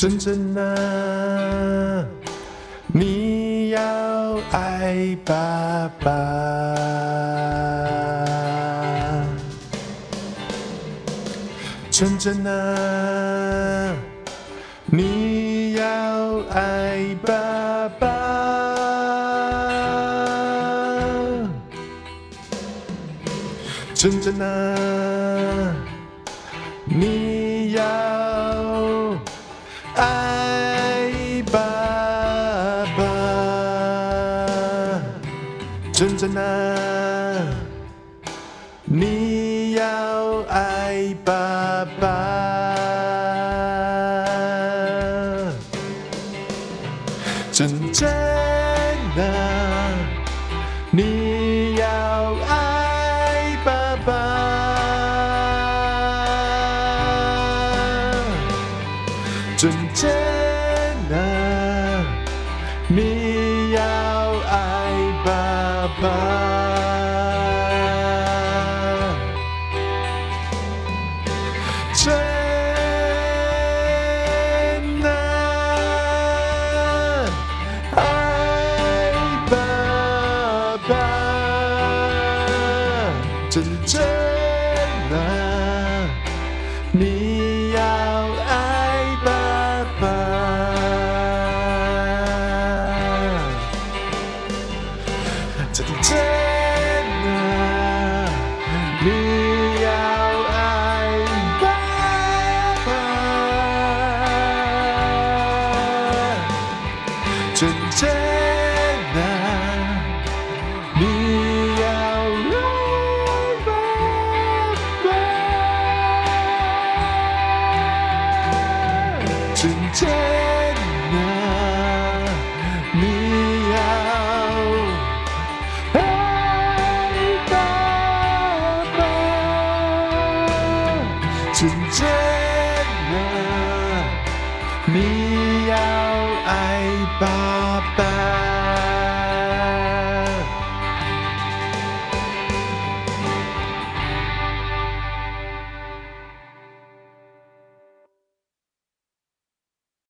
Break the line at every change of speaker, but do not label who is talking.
真正啊，你要爱爸爸。真正啊，你要爱爸爸。真正啊，你真正啊，你要爱爸爸。真正啊，你要爱爸爸。真正啊，你真正啊，你要爱爸爸。真正啊，你要爱爸爸。真正真正啊，你要爱爸爸。真正。